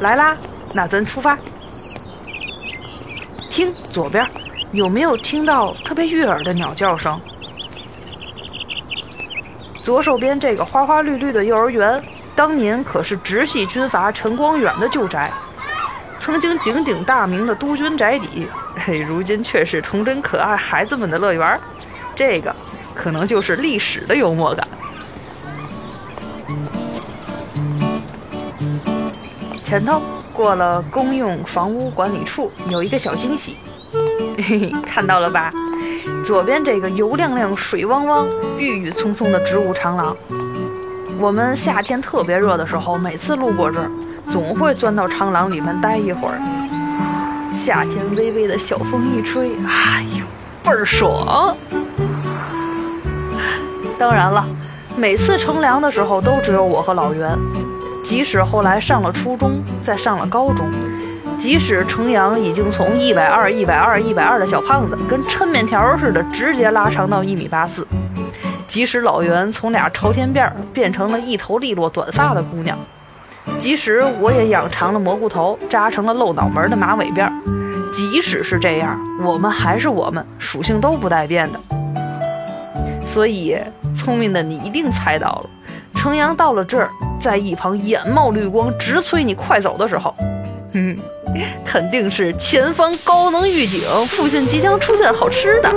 来啦，那咱出发。听左边，有没有听到特别悦耳的鸟叫声？左手边这个花花绿绿的幼儿园，当年可是直系军阀陈光远的旧宅，曾经鼎鼎大名的督军宅邸，嘿，如今却是童真可爱孩子们的乐园。这个可能就是历史的幽默感。前头过了公用房屋管理处，有一个小惊喜，嘿嘿，看到了吧？左边这个油亮亮、水汪汪、郁郁葱葱的植物长廊，我们夏天特别热的时候，每次路过这儿，总会钻到长廊里面待一会儿。夏天微微的小风一吹，哎呦，倍儿爽！当然了，每次乘凉的时候，都只有我和老袁。即使后来上了初中，再上了高中，即使程阳已经从一百二、一百二、一百二的小胖子，跟抻面条似的直接拉长到一米八四；即使老袁从俩朝天辫变成了一头利落短发的姑娘；即使我也养长了蘑菇头，扎成了露脑门的马尾辫；即使是这样，我们还是我们，属性都不带变的。所以，聪明的你一定猜到了，程阳到了这儿。在一旁眼冒绿光，直催你快走的时候，嗯，肯定是前方高能预警，附近即将出现好吃的。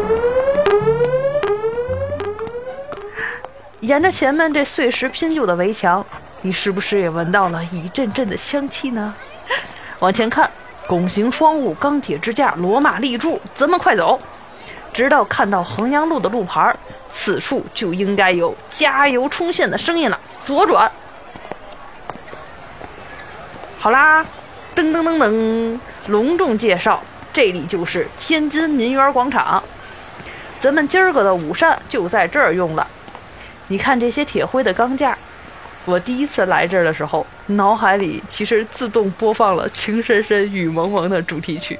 沿着前面这碎石拼就的围墙，你是不是也闻到了一阵阵的香气呢？往前看，拱形窗户、钢铁支架、罗马立柱，咱们快走，直到看到衡阳路的路牌，此处就应该有加油冲线的声音了。左转。好啦，噔噔噔噔，隆重介绍，这里就是天津民园广场。咱们今儿个的午膳就在这儿用了。你看这些铁灰的钢架，我第一次来这儿的时候，脑海里其实自动播放了《情深深雨蒙蒙》的主题曲。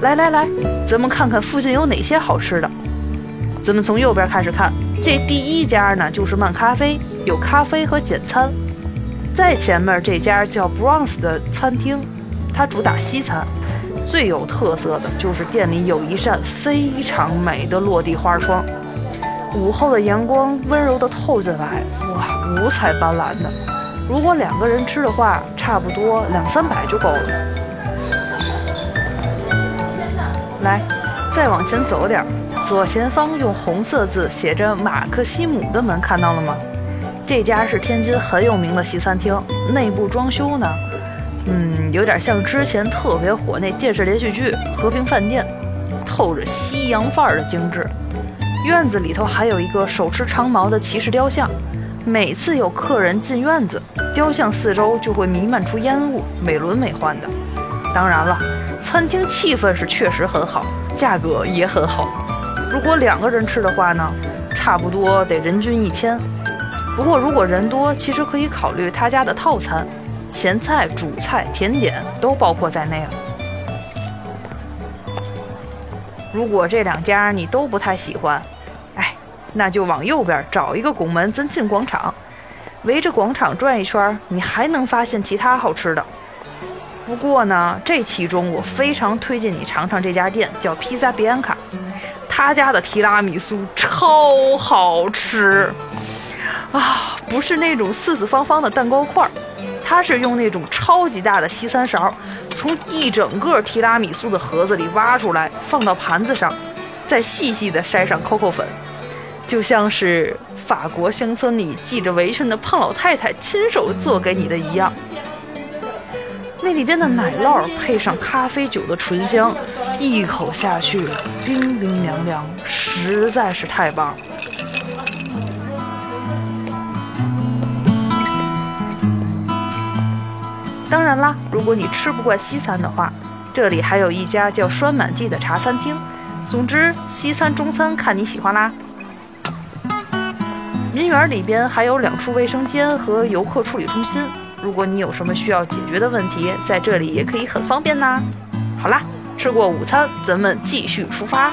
来来来，咱们看看附近有哪些好吃的。咱们从右边开始看，这第一家呢就是漫咖啡，有咖啡和简餐。在前面这家叫 Bronze 的餐厅，它主打西餐，最有特色的就是店里有一扇非常美的落地花窗，午后的阳光温柔地透进来，哇，五彩斑斓的。如果两个人吃的话，差不多两三百就够了。来，再往前走点儿，左前方用红色字写着“马克西姆”的门，看到了吗？这家是天津很有名的西餐厅，内部装修呢，嗯，有点像之前特别火那电视连续剧《和平饭店》，透着西洋范儿的精致。院子里头还有一个手持长矛的骑士雕像，每次有客人进院子，雕像四周就会弥漫出烟雾，美轮美奂的。当然了。餐厅气氛是确实很好，价格也很好。如果两个人吃的话呢，差不多得人均一千。不过如果人多，其实可以考虑他家的套餐，前菜、主菜、甜点都包括在内了。如果这两家你都不太喜欢，哎，那就往右边找一个拱门，咱进广场，围着广场转一圈，你还能发现其他好吃的。不过呢，这其中我非常推荐你尝尝这家店，叫披萨比安卡，他家的提拉米苏超好吃啊！不是那种四四方方的蛋糕块儿，它是用那种超级大的西餐勺，从一整个提拉米苏的盒子里挖出来，放到盘子上，再细细的筛上 COCO 粉，就像是法国乡村里系着围裙的胖老太太亲手做给你的一样。那里边的奶酪配上咖啡酒的醇香，一口下去，冰冰凉凉，实在是太棒了。当然啦，如果你吃不惯西餐的话，这里还有一家叫栓满记的茶餐厅。总之，西餐、中餐看你喜欢啦。民园里边还有两处卫生间和游客处理中心。如果你有什么需要解决的问题，在这里也可以很方便呐。好啦，吃过午餐，咱们继续出发。